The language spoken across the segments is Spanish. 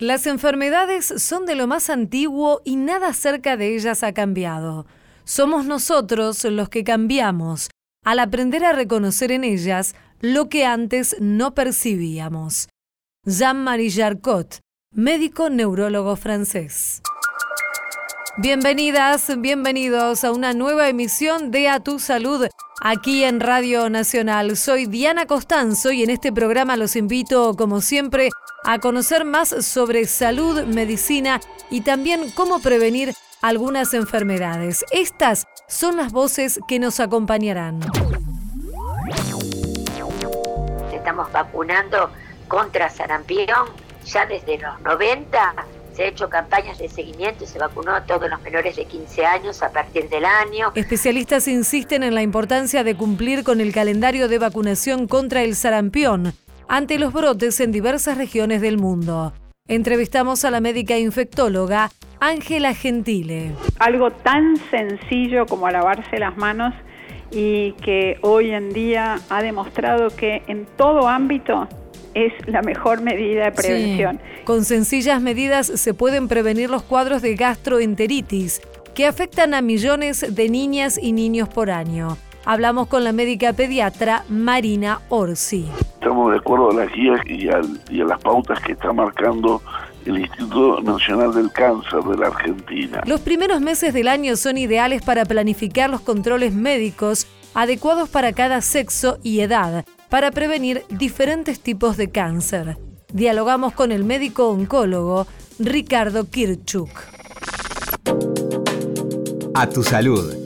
Las enfermedades son de lo más antiguo y nada cerca de ellas ha cambiado. Somos nosotros los que cambiamos al aprender a reconocer en ellas lo que antes no percibíamos. Jean-Marie Jarcot, médico neurólogo francés. Bienvenidas, bienvenidos a una nueva emisión de A Tu Salud aquí en Radio Nacional. Soy Diana Costanzo y en este programa los invito, como siempre, a conocer más sobre salud, medicina y también cómo prevenir algunas enfermedades. Estas son las voces que nos acompañarán. Estamos vacunando contra sarampión ya desde los 90 se ha hecho campañas de seguimiento y se vacunó a todos los menores de 15 años a partir del año. Especialistas insisten en la importancia de cumplir con el calendario de vacunación contra el sarampión ante los brotes en diversas regiones del mundo. Entrevistamos a la médica infectóloga Ángela Gentile. Algo tan sencillo como lavarse las manos y que hoy en día ha demostrado que en todo ámbito es la mejor medida de prevención. Con sencillas medidas se pueden prevenir los cuadros de gastroenteritis que afectan a millones de niñas y niños por año. Hablamos con la médica pediatra Marina Orsi. Estamos de acuerdo a las guías y a, y a las pautas que está marcando el Instituto Nacional del Cáncer de la Argentina. Los primeros meses del año son ideales para planificar los controles médicos adecuados para cada sexo y edad para prevenir diferentes tipos de cáncer. Dialogamos con el médico oncólogo Ricardo Kirchuk. A tu salud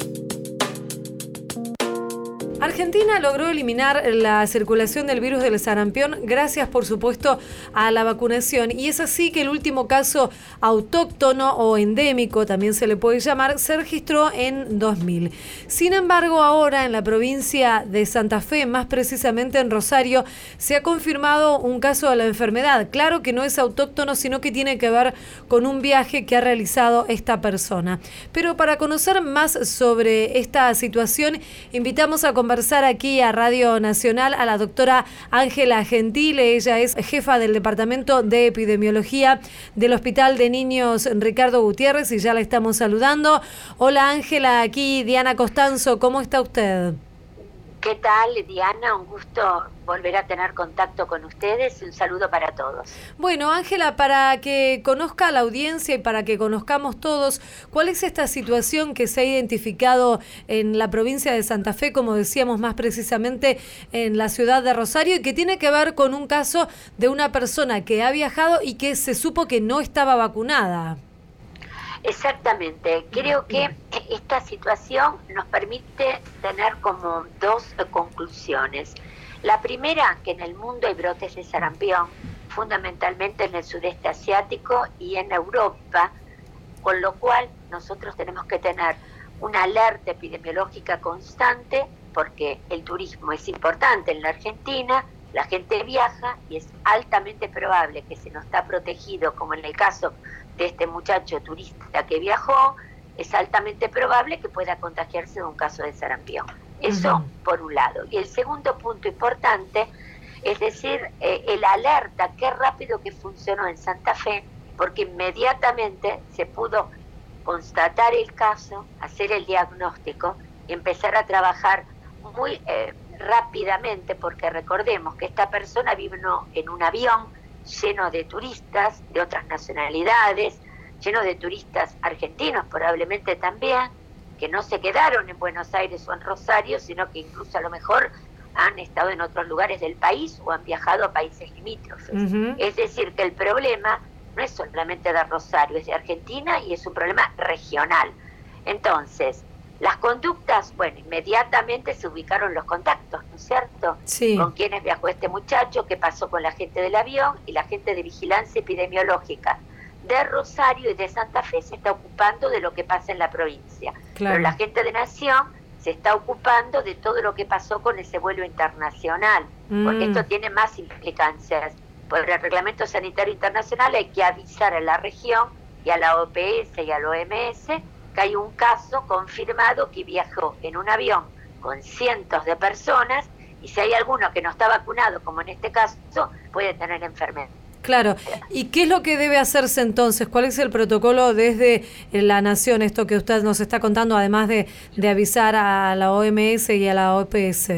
Argentina logró eliminar la circulación del virus del sarampión gracias, por supuesto, a la vacunación. Y es así que el último caso autóctono o endémico, también se le puede llamar, se registró en 2000. Sin embargo, ahora en la provincia de Santa Fe, más precisamente en Rosario, se ha confirmado un caso de la enfermedad. Claro que no es autóctono, sino que tiene que ver con un viaje que ha realizado esta persona. Pero para conocer más sobre esta situación, invitamos a conversar aquí a Radio Nacional a la doctora Ángela Gentile. Ella es jefa del Departamento de Epidemiología del Hospital de Niños Ricardo Gutiérrez y ya la estamos saludando. Hola Ángela, aquí Diana Costanzo, ¿cómo está usted? ¿Qué tal, Diana? Un gusto volver a tener contacto con ustedes y un saludo para todos. Bueno, Ángela, para que conozca la audiencia y para que conozcamos todos, ¿cuál es esta situación que se ha identificado en la provincia de Santa Fe, como decíamos más precisamente en la ciudad de Rosario, y que tiene que ver con un caso de una persona que ha viajado y que se supo que no estaba vacunada? Exactamente, creo que esta situación nos permite tener como dos conclusiones. La primera, que en el mundo hay brotes de sarampión, fundamentalmente en el sudeste asiático y en Europa, con lo cual nosotros tenemos que tener una alerta epidemiológica constante porque el turismo es importante en la Argentina, la gente viaja y es altamente probable que si no está protegido, como en el caso de este muchacho turista que viajó, es altamente probable que pueda contagiarse de un caso de sarampión. Eso por un lado. Y el segundo punto importante es decir, eh, el alerta, qué rápido que funcionó en Santa Fe, porque inmediatamente se pudo constatar el caso, hacer el diagnóstico y empezar a trabajar muy eh, rápidamente, porque recordemos que esta persona vino en un avión, lleno de turistas de otras nacionalidades, lleno de turistas argentinos probablemente también, que no se quedaron en Buenos Aires o en Rosario, sino que incluso a lo mejor han estado en otros lugares del país o han viajado a países limítrofes. Es decir, que el problema no es solamente de Rosario, es de Argentina y es un problema regional. Entonces, las conductas, bueno, inmediatamente se ubicaron los contactos, ¿no es cierto? Sí. Con quienes viajó este muchacho, qué pasó con la gente del avión y la gente de vigilancia epidemiológica de Rosario y de Santa Fe se está ocupando de lo que pasa en la provincia. Pero la gente de Nación se está ocupando de todo lo que pasó con ese vuelo internacional, porque mm. esto tiene más implicancias. Por el Reglamento Sanitario Internacional hay que avisar a la región y a la OPS y al OMS que hay un caso confirmado que viajó en un avión con cientos de personas y si hay alguno que no está vacunado, como en este caso, puede tener enfermedad. Claro. ¿Y qué es lo que debe hacerse entonces? ¿Cuál es el protocolo desde la Nación? Esto que usted nos está contando, además de, de avisar a la OMS y a la OPS.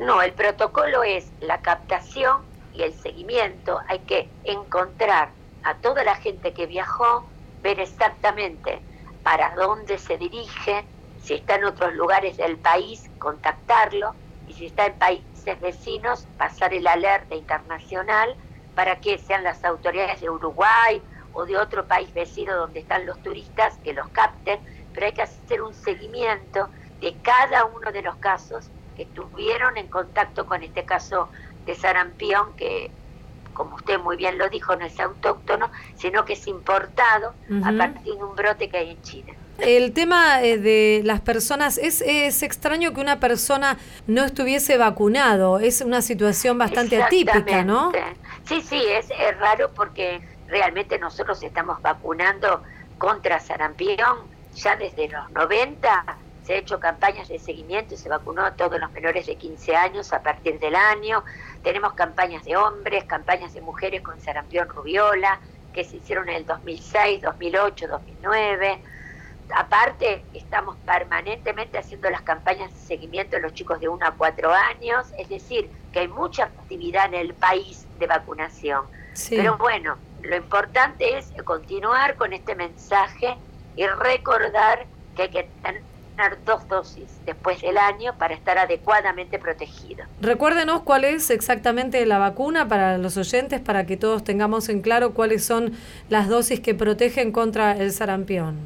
No, el protocolo es la captación y el seguimiento. Hay que encontrar a toda la gente que viajó, ver exactamente para dónde se dirige, si está en otros lugares del país, contactarlo, y si está en países vecinos, pasar el alerta internacional para que sean las autoridades de Uruguay o de otro país vecino donde están los turistas que los capten, pero hay que hacer un seguimiento de cada uno de los casos que estuvieron en contacto con este caso de sarampión que como usted muy bien lo dijo, no es autóctono, sino que es importado a partir de un brote que hay en China. El tema eh, de las personas, es, es extraño que una persona no estuviese vacunado, es una situación bastante atípica, ¿no? Sí, sí, es, raro porque realmente nosotros estamos vacunando contra sarampión ya desde los 90, se ha hecho campañas de seguimiento y se vacunó a todos los menores de 15 años a partir del año, tenemos campañas de hombres, campañas de mujeres con sarampión rubiola, que se hicieron en el 2006, 2008, 2009 aparte estamos permanentemente haciendo las campañas de seguimiento de los chicos de 1 a 4 años, es decir, que hay mucha actividad en el país de vacunación. Pero bueno, lo importante es continuar con este mensaje y recordar que hay que tener dos dosis después del año para estar adecuadamente protegido. Recuérdenos cuál es exactamente la vacuna para los oyentes, para que todos tengamos en claro cuáles son las dosis que protegen contra el sarampión.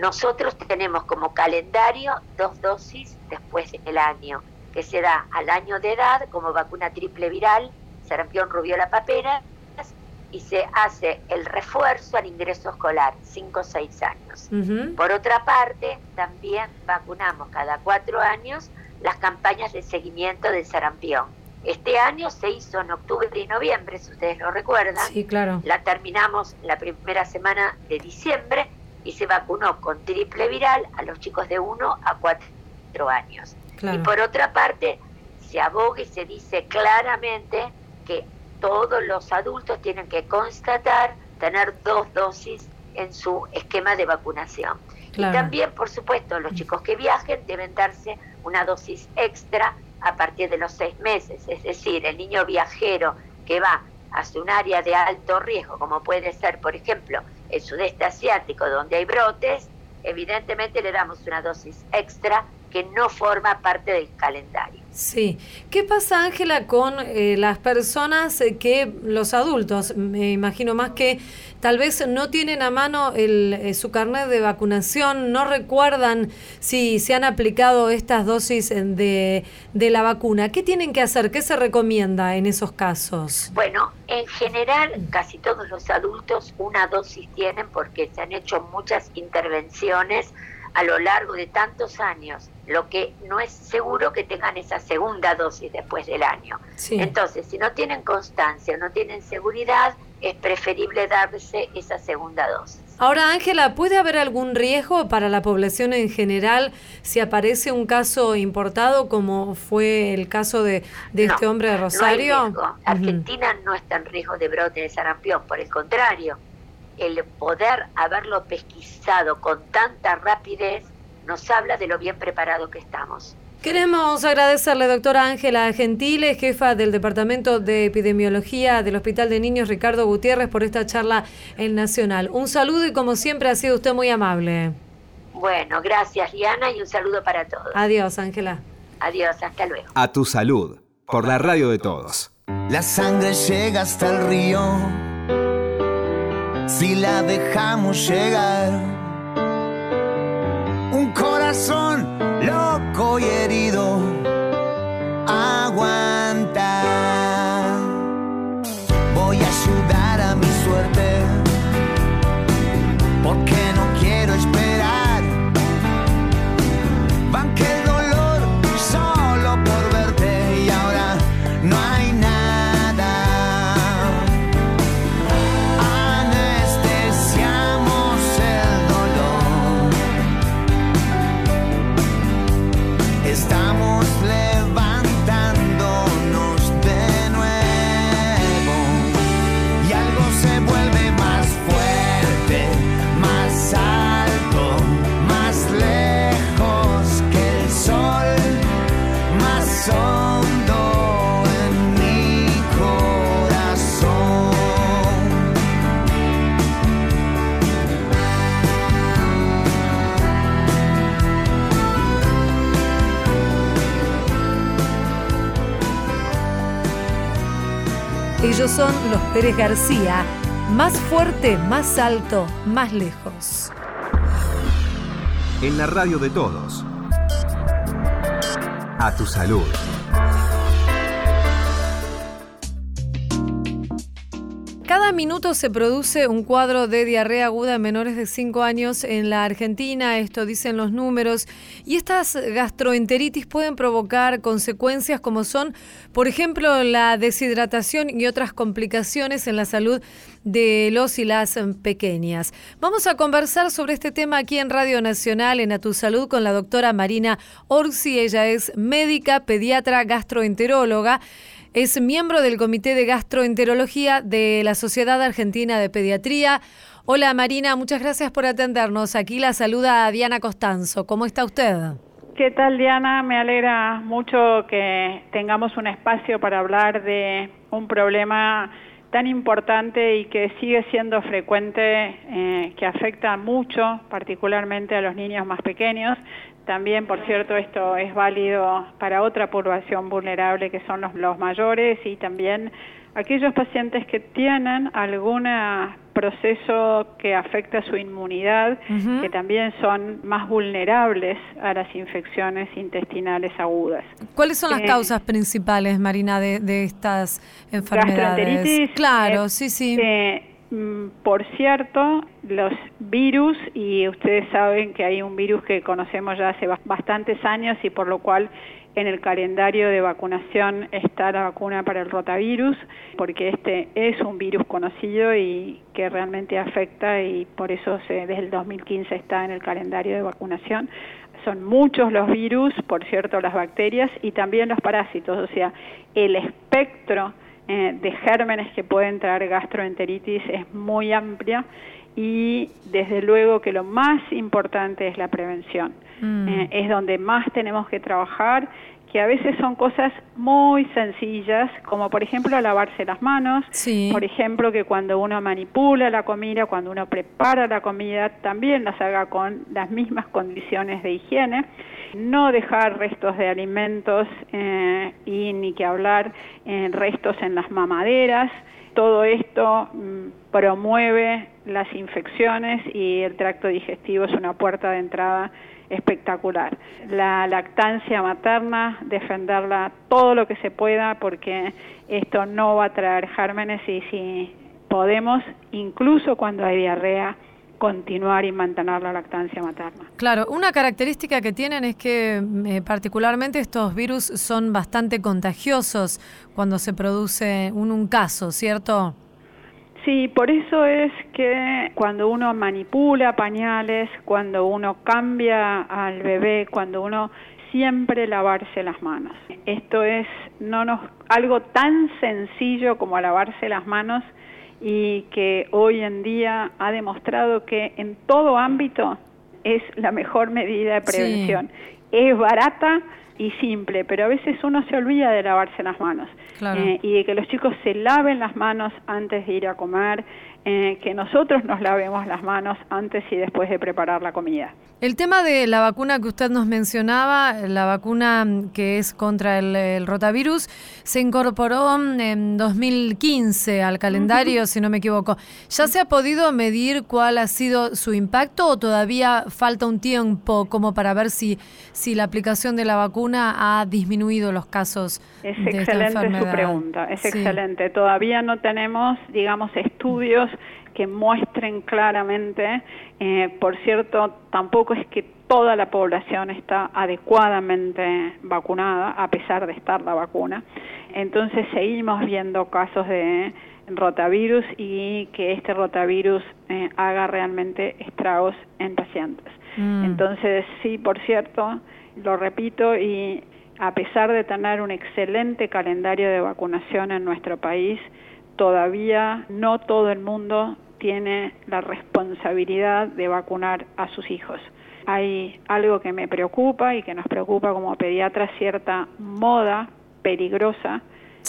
Nosotros tenemos como calendario dos dosis después del año, que se da al año de edad como vacuna triple viral, sarampión, rubiola, papera, y se hace el refuerzo al ingreso escolar, 5 o 6 años. Por otra parte, también vacunamos cada cuatro años las campañas de seguimiento del sarampión. Este año se hizo en octubre y noviembre, si ustedes lo recuerdan. Sí, claro. La terminamos la primera semana de diciembre y se vacunó con triple viral a los chicos de 1 a 4 años. Y por otra parte, se aboga y se dice claramente que todos los adultos tienen que constatar tener dos dosis en su esquema de vacunación. Y también, por supuesto, los chicos que viajen deben darse una dosis extra a partir de los seis meses. Es decir, el niño viajero que va hacia un área de alto riesgo, como puede ser, por ejemplo, el sudeste asiático, donde hay brotes, evidentemente le damos una dosis extra que no forma parte del calendario. Sí. ¿Qué pasa, Ángela, con eh, las personas eh, que, los adultos, me imagino más que tal vez no tienen a mano el, eh, su carnet de vacunación, no recuerdan si se han aplicado estas dosis de, de la vacuna? ¿Qué tienen que hacer? ¿Qué se recomienda en esos casos? Bueno, en general, casi todos los adultos una dosis tienen porque se han hecho muchas intervenciones a lo largo de tantos años, lo que no es seguro que tengan esa segunda dosis después del año. Entonces, si no tienen constancia, no tienen seguridad, es preferible darse esa segunda dosis. Ahora, Ángela, ¿puede haber algún riesgo para la población en general si aparece un caso importado como fue el caso de, este hombre de Rosario? No Argentina no está en riesgo de brote de sarampión, por el contrario el poder haberlo pesquisado con tanta rapidez nos habla de lo bien preparado que estamos. Queremos agradecerle, doctora Ángela Gentile, jefa del Departamento de Epidemiología del Hospital de Niños Ricardo Gutiérrez, por esta charla en Nacional. Un saludo y como siempre ha sido usted muy amable. Bueno, gracias Diana y un saludo para todos. Adiós, Ángela. Adiós, hasta luego. A tu salud, por la radio de todos. La sangre llega hasta el río si la dejamos llegar. Un corazón son los Pérez García. Más fuerte, más alto, más lejos. En la radio de todos. A tu salud. Cada minuto se produce un cuadro de diarrea aguda en menores de 5 años en la Argentina, esto dicen los números, y estas gastroenteritis pueden provocar consecuencias como son, por ejemplo, la deshidratación y otras complicaciones en la salud de los y las pequeñas. Vamos a conversar sobre este tema aquí en Radio Nacional, en A Tu Salud, con la doctora Marina Orsi. Ella es médica, pediatra, gastroenteróloga. Es miembro del Comité de Gastroenterología de la Sociedad Argentina de Pediatría. Hola Marina, muchas gracias por atendernos. Aquí la saluda Diana Costanzo. ¿Cómo está usted? ¿Qué tal Diana? Me alegra mucho que tengamos un espacio para hablar de un problema tan importante y que sigue siendo frecuente, eh, que afecta mucho, particularmente a los niños más pequeños, también, por cierto, esto es válido para otra población vulnerable que son los, los mayores y también aquellos pacientes que tienen algún proceso que afecta su inmunidad, que también son más vulnerables a las infecciones intestinales agudas. ¿Cuáles son las eh, causas principales, Marina, de, de estas enfermedades? Claro, sí, sí. Mm, por cierto, los virus, y ustedes saben que hay un virus que conocemos ya hace bastantes años y por lo cual en el calendario de vacunación está la vacuna para el rotavirus, porque este es un virus conocido y que realmente afecta y por eso se, desde el 2015 está en el calendario de vacunación. Son muchos los virus, por cierto, las bacterias y también los parásitos, o sea, el espectro eh, de gérmenes que pueden traer gastroenteritis es muy amplia y desde luego que lo más importante es la prevención. Mm. Eh, es donde más tenemos que trabajar, que a veces son cosas muy sencillas, como por ejemplo lavarse las manos, por ejemplo que cuando uno manipula la comida, cuando uno prepara la comida, también las haga con las mismas condiciones de higiene no dejar restos de alimentos eh, y ni que hablar eh, restos en las mamaderas. Todo esto mm, promueve las infecciones y el tracto digestivo es una puerta de entrada espectacular. La lactancia materna, defenderla todo lo que se pueda porque esto no va a traer gérmenes y si podemos, incluso cuando hay diarrea, continuar y mantener la lactancia materna. Claro, una característica que tienen es que eh, particularmente estos virus son bastante contagiosos cuando se produce un, un caso, ¿cierto? Sí, por eso es que cuando uno manipula pañales, cuando uno cambia al bebé, cuando uno siempre lavarse las manos. Esto es no nos algo tan sencillo como lavarse las manos y que hoy en día ha demostrado que en todo ámbito es la mejor medida de prevención. Es barata y simple, pero a veces uno se olvida de lavarse las manos eh, y de que los chicos se laven las manos antes de ir a comer, eh, que nosotros nos lavemos las manos antes y después de preparar la comida. El tema de la vacuna que usted nos mencionaba, la vacuna que es contra el, rotavirus, se incorporó en 2015 al calendario, si no me equivoco. ¿Ya se ha podido medir cuál ha sido su impacto o todavía falta un tiempo como para ver si, si la aplicación de la vacuna ha disminuido los casos es de excelente su pregunta, es excelente. Todavía no tenemos, digamos, estudios que muestren claramente, eh, por cierto, tampoco es que toda la población está adecuadamente vacunada, a pesar de estar la vacuna. Entonces seguimos viendo casos de rotavirus y que este rotavirus eh, haga realmente estragos en pacientes. Mm. Entonces, sí, por cierto, lo repito y a pesar de tener un excelente calendario de vacunación en nuestro país, todavía no todo el mundo tiene la responsabilidad de vacunar a sus hijos. Hay algo que me preocupa y que nos preocupa como pediatra, cierta moda peligrosa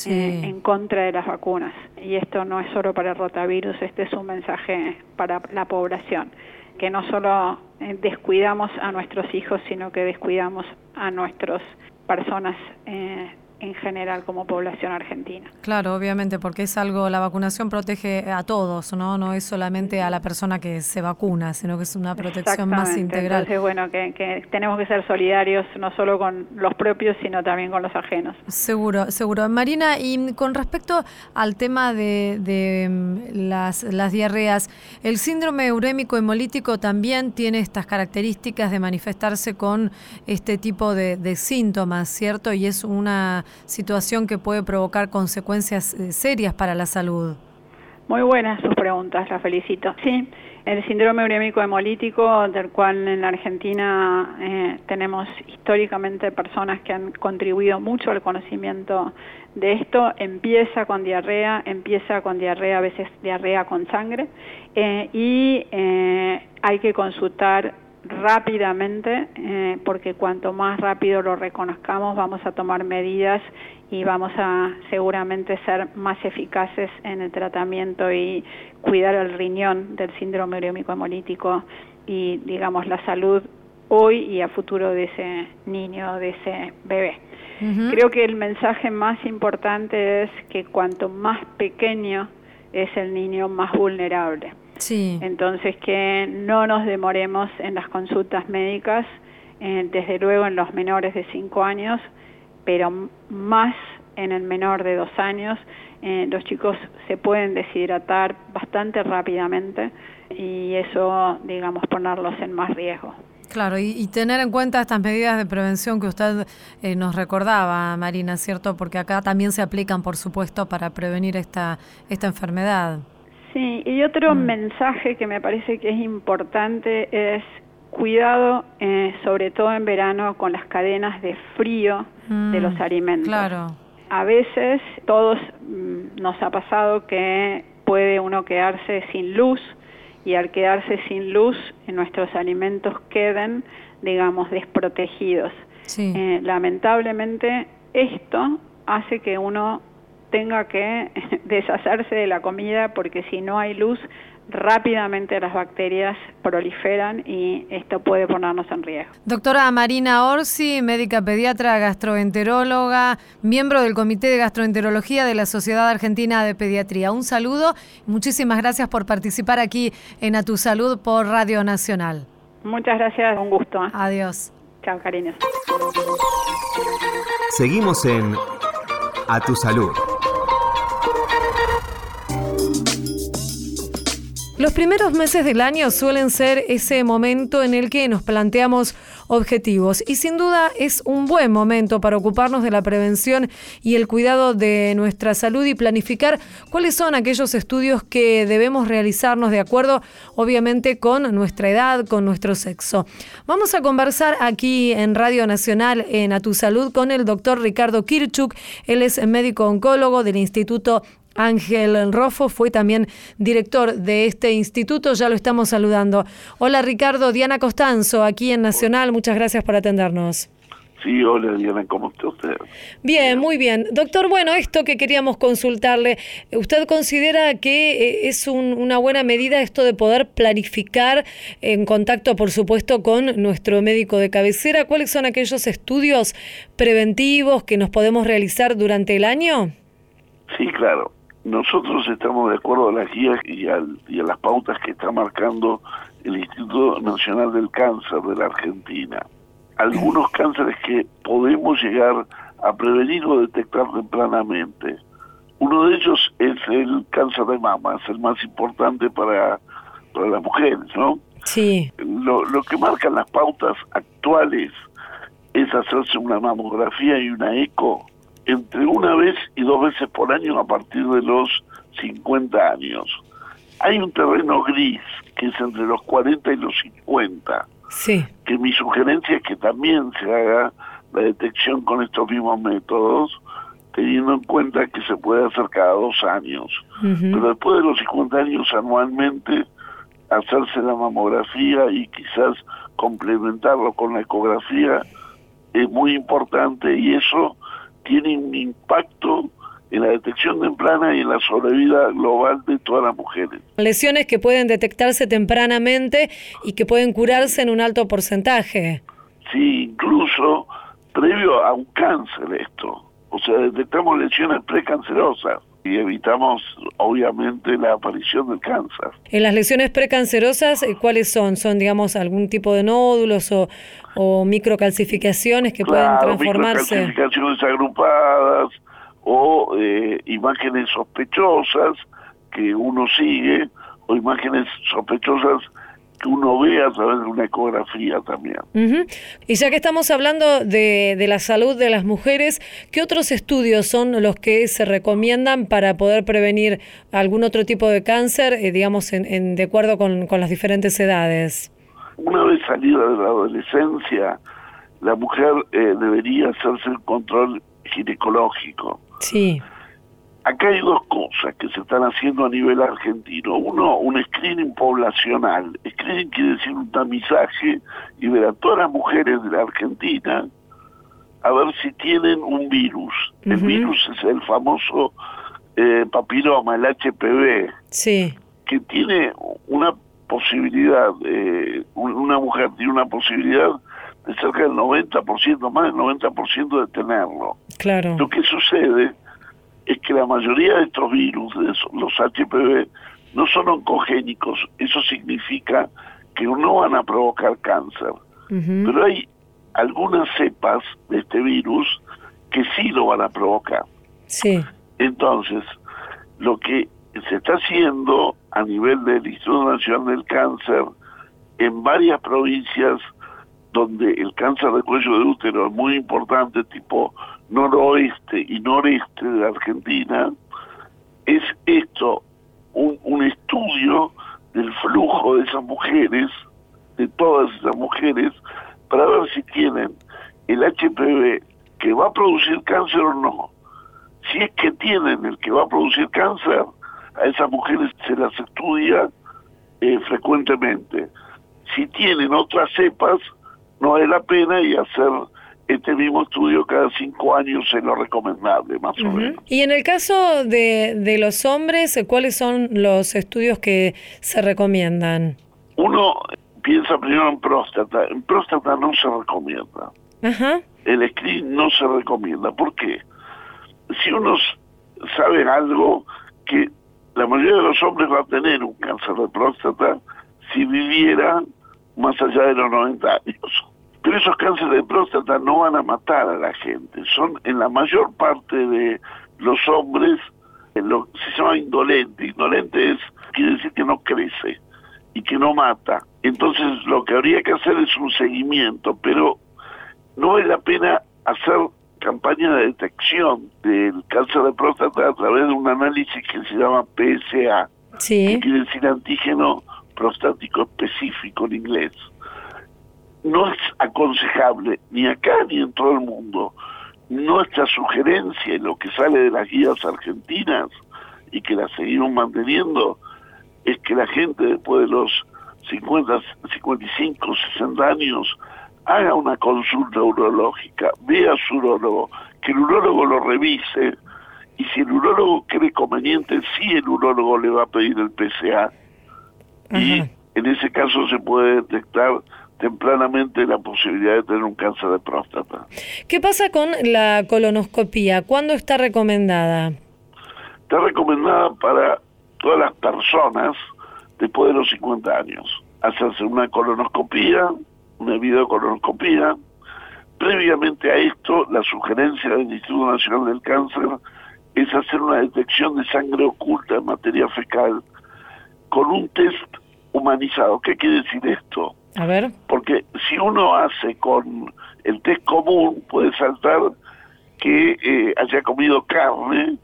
eh, en contra de las vacunas. Y esto no es solo para el rotavirus, este es un mensaje para la población, que no solo eh, descuidamos a nuestros hijos, sino que descuidamos a nuestras personas eh, en general como población argentina. Claro, obviamente, porque es algo, la vacunación protege a todos, ¿no? No es solamente a la persona que se vacuna, sino que es una protección más integral. Entonces, bueno, que, que tenemos que ser solidarios no solo con los propios, sino también con los ajenos. Seguro, seguro. Marina, y con respecto al tema de, de mm, las, las diarreas, el síndrome urémico hemolítico también tiene estas características de manifestarse con este tipo de, de síntomas, ¿cierto? Y es una situación que puede provocar consecuencias eh, serias para la salud. Muy buenas sus preguntas, la felicito. Sí, el síndrome urémico hemolítico, del cual en la Argentina eh, tenemos históricamente personas que han contribuido mucho al conocimiento de esto, empieza con diarrea, empieza con diarrea, a veces diarrea con sangre, eh, y hay que consultar rápidamente, eh, porque cuanto más rápido lo reconozcamos vamos a tomar medidas y vamos a seguramente ser más eficaces en el tratamiento y cuidar el riñón del síndrome urémico hemolítico y digamos la salud hoy y a futuro de ese niño, de ese bebé. Creo que el mensaje más importante es que cuanto más pequeño es el niño, más vulnerable. Sí. Entonces, que no nos demoremos en las consultas médicas, eh, desde luego en los menores de 5 años, pero más en el menor de 2 años. Eh, los chicos se pueden deshidratar bastante rápidamente y eso, digamos, ponerlos en más riesgo. Claro, y, tener en cuenta estas medidas de prevención que usted eh, nos recordaba, Marina, ¿cierto? Porque acá también se aplican, por supuesto, para prevenir esta, esta enfermedad. Sí, y otro mm. mensaje que me parece que es importante es cuidado, eh, sobre todo en verano, con las cadenas de frío de los mm, alimentos. Claro. A veces todos mm, nos ha pasado que puede uno quedarse sin luz y al quedarse sin luz nuestros alimentos queden, digamos, desprotegidos. Eh, lamentablemente esto hace que uno tenga que deshacerse de la comida porque si no hay luz rápidamente las bacterias proliferan y esto puede ponernos en riesgo. Doctora Marina Orsi, médica pediatra, gastroenteróloga, miembro del Comité de Gastroenterología de la Sociedad Argentina de Pediatría. Un saludo, muchísimas gracias por participar aquí en A Tu Salud por Radio Nacional. Muchas gracias, un gusto. ¿eh? Adiós. Chao, cariños. Seguimos en A Tu Salud. Los primeros meses del año suelen ser ese momento en el que nos planteamos objetivos y sin duda es un buen momento para ocuparnos de la prevención y el cuidado de nuestra salud y planificar cuáles son aquellos estudios que debemos realizarnos de acuerdo obviamente con nuestra edad, con nuestro sexo. Vamos a conversar aquí en Radio Nacional en A Tu Salud con el doctor Ricardo Kirchuk, él es médico oncólogo del Instituto Ángel Rofo fue también director de este instituto, ya lo estamos saludando. Hola Ricardo, Diana Costanzo, aquí en Nacional, muchas gracias por atendernos. Sí, hola Diana, ¿cómo está usted? Bien, muy bien. Doctor, bueno, esto que queríamos consultarle, ¿usted considera que eh, es una buena medida esto de poder planificar en contacto, por supuesto, con nuestro médico de cabecera? ¿Cuáles son aquellos estudios preventivos que nos podemos realizar durante el año? Sí, claro. Nosotros estamos de acuerdo a las guías y, a las pautas que está marcando el Instituto Nacional del Cáncer de la Argentina. Algunos cánceres que podemos llegar a prevenir o detectar tempranamente. Uno de ellos es el cáncer de mama, es el más importante para, para las mujeres, ¿no? Sí. Lo, lo que marcan las pautas actuales es hacerse una mamografía y una eco entre una vez y dos veces por año a partir de los 50 años. Hay un terreno gris que es entre los 40 y los 50. Sí. Que mi sugerencia es que también se haga la detección con estos mismos métodos, teniendo en cuenta que se puede hacer cada dos años. Pero después de los 50 años anualmente, hacerse la mamografía y quizás complementarlo con la ecografía es muy importante y eso tiene un impacto en la detección temprana y en la sobrevida global de todas las mujeres. Lesiones que pueden detectarse tempranamente y que pueden curarse en un alto porcentaje. Sí, incluso previo a un cáncer esto. O sea, detectamos lesiones precancerosas y evitamos, obviamente, la aparición del cáncer. En las lesiones precancerosas, eh, ¿cuáles son? ¿Son, digamos, algún tipo de nódulos o, o microcalcificaciones que pueden transformarse? Microcalcificaciones agrupadas o eh, imágenes sospechosas que uno sigue o imágenes sospechosas que uno ve a través de una ecografía también. Y ya que estamos hablando de, de, la salud de las mujeres, ¿qué otros estudios son los que se recomiendan para poder prevenir algún otro tipo de cáncer, eh, digamos, en, en, de acuerdo con, con las diferentes edades? Una vez salida de la adolescencia, la mujer eh, debería hacerse el control ginecológico. Sí. Acá hay dos cosas que se están haciendo a nivel argentino. Uno, un screening poblacional. Screening quiere decir un tamizaje y ver a todas las mujeres de la Argentina a ver si tienen un virus. Uh -huh. El virus es el famoso eh, papiloma, el HPV, sí. que tiene una posibilidad, eh, una mujer tiene una posibilidad de cerca del 90%, más del 90% de tenerlo. Claro. Lo que sucede es que la mayoría de estos virus, de los HPV, no son oncogénicos. Eso significa que no van a provocar cáncer. Uh -huh. Pero hay algunas cepas de este virus que sí lo van a provocar. Sí. Entonces, lo que se está haciendo a nivel del Instituto Nacional del Cáncer en varias provincias donde el cáncer de cuello de útero es muy importante, tipo noroeste y noreste de Argentina, es esto, un, estudio del flujo de esas mujeres, de todas esas mujeres, para ver si tienen el HPV que va a producir cáncer o no. Si es que tienen el que va a producir cáncer, a esas mujeres se las estudia eh, frecuentemente. Si tienen otras cepas, no vale la pena y hacer este mismo estudio cada cinco años es lo recomendable, más uh -huh. o menos. Y en el caso de, de los hombres, ¿cuáles son los estudios que se recomiendan? Uno piensa primero en próstata. En próstata no se recomienda. Uh -huh. El screen no se recomienda. ¿Por qué? Si uno sabe algo que la mayoría de los hombres va a tener un cáncer de próstata si viviera más allá de los 90 años. Pero esos cánceres de próstata no van a matar a la gente. Son en la mayor parte de los hombres lo que se llama indolente. Indolente es quiere decir que no crece y que no mata. Entonces lo que habría que hacer es un seguimiento, pero no es la pena hacer campaña de detección del cáncer de próstata a través de un análisis que se llama PSA, sí. que quiere decir antígeno prostático específico en inglés. No es aconsejable ni acá ni en todo el mundo. Nuestra sugerencia y lo que sale de las guías argentinas y que las seguimos manteniendo es que la gente después de los 50, 55, 60 años haga una consulta urológica, vea a su urólogo, que el urólogo lo revise y si el urólogo cree conveniente, sí el urólogo le va a pedir el PSA y en ese caso se puede detectar tempranamente la posibilidad de tener un cáncer de próstata. ¿Qué pasa con la colonoscopía? ¿Cuándo está recomendada? Está recomendada para todas las personas después de los 50 años. Hacerse una colonoscopía, una videocolonoscopía. Previamente a esto, la sugerencia del Instituto Nacional del Cáncer es hacer una detección de sangre oculta en materia fecal con un test humanizado. ¿Qué quiere decir esto? A ver. Porque si uno hace con el test común, puede saltar que eh, haya comido carne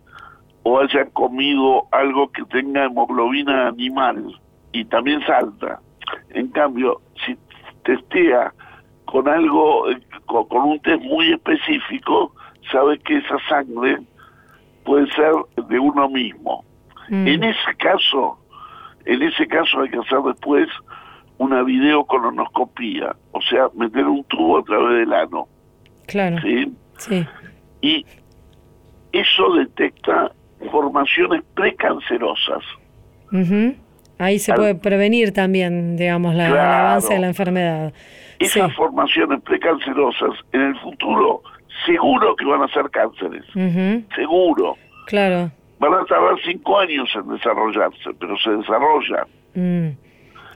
o haya comido algo que tenga hemoglobina animal y también salta. En cambio, si testea con algo, con, con un test muy específico, sabe que esa sangre puede ser de uno mismo. Mm. En ese caso, en ese caso hay que hacer después una videocolonoscopía, o sea, meter un tubo a través del ano. Claro. ¿sí? Sí. Y eso detecta formaciones precancerosas. Uh -huh. Ahí se Al, puede prevenir también, digamos, la, claro, el avance de la enfermedad. Esas sí. formaciones precancerosas en el futuro seguro que van a ser cánceres. Seguro. Claro. Van a tardar cinco años en desarrollarse, pero se desarrollan. Mm.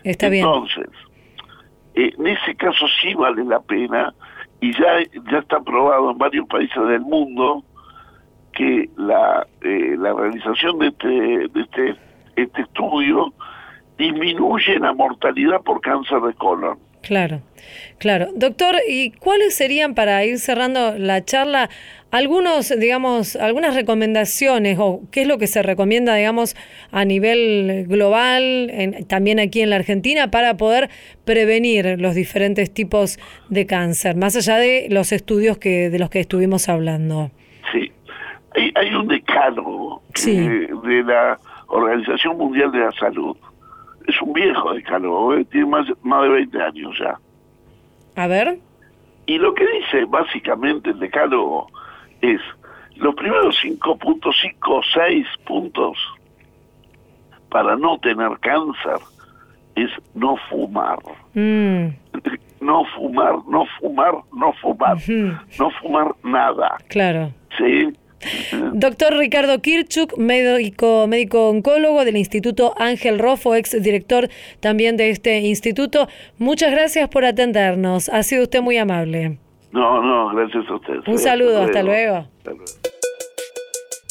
Entonces, eh, en ese caso sí vale la pena y ya, ya está probado en varios países del mundo que la, eh, la realización de este, de este, este estudio disminuye la mortalidad por cáncer de colon. Claro, claro. Doctor, ¿y cuáles serían, para ir cerrando la charla, algunos, digamos, algunas recomendaciones o qué es lo que se recomienda, digamos, a nivel global, también aquí en la Argentina, para poder prevenir los diferentes tipos de cáncer, más allá de los estudios que de los que estuvimos hablando? Sí, hay, un decálogo de la Organización Mundial de la Salud es un viejo decálogo, ¿eh? tiene más, más de 20 años ya. A ver. Y lo que dice básicamente el decálogo es los primeros 5.56 puntos para no tener cáncer es no fumar. Mm. No fumar, no fumar, no fumar. No fumar nada. Claro. Sí. Doctor Ricardo Kirchuk, médico, médico oncólogo del Instituto Ángel Rofo, ex director también de este instituto. Muchas gracias por atendernos. Ha sido usted muy amable. No, no, gracias a usted. Un saludo, Hasta luego.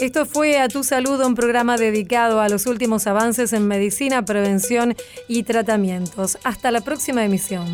Esto fue A Tu Salud, un programa dedicado a los últimos avances en medicina, prevención y tratamientos. Hasta la próxima emisión.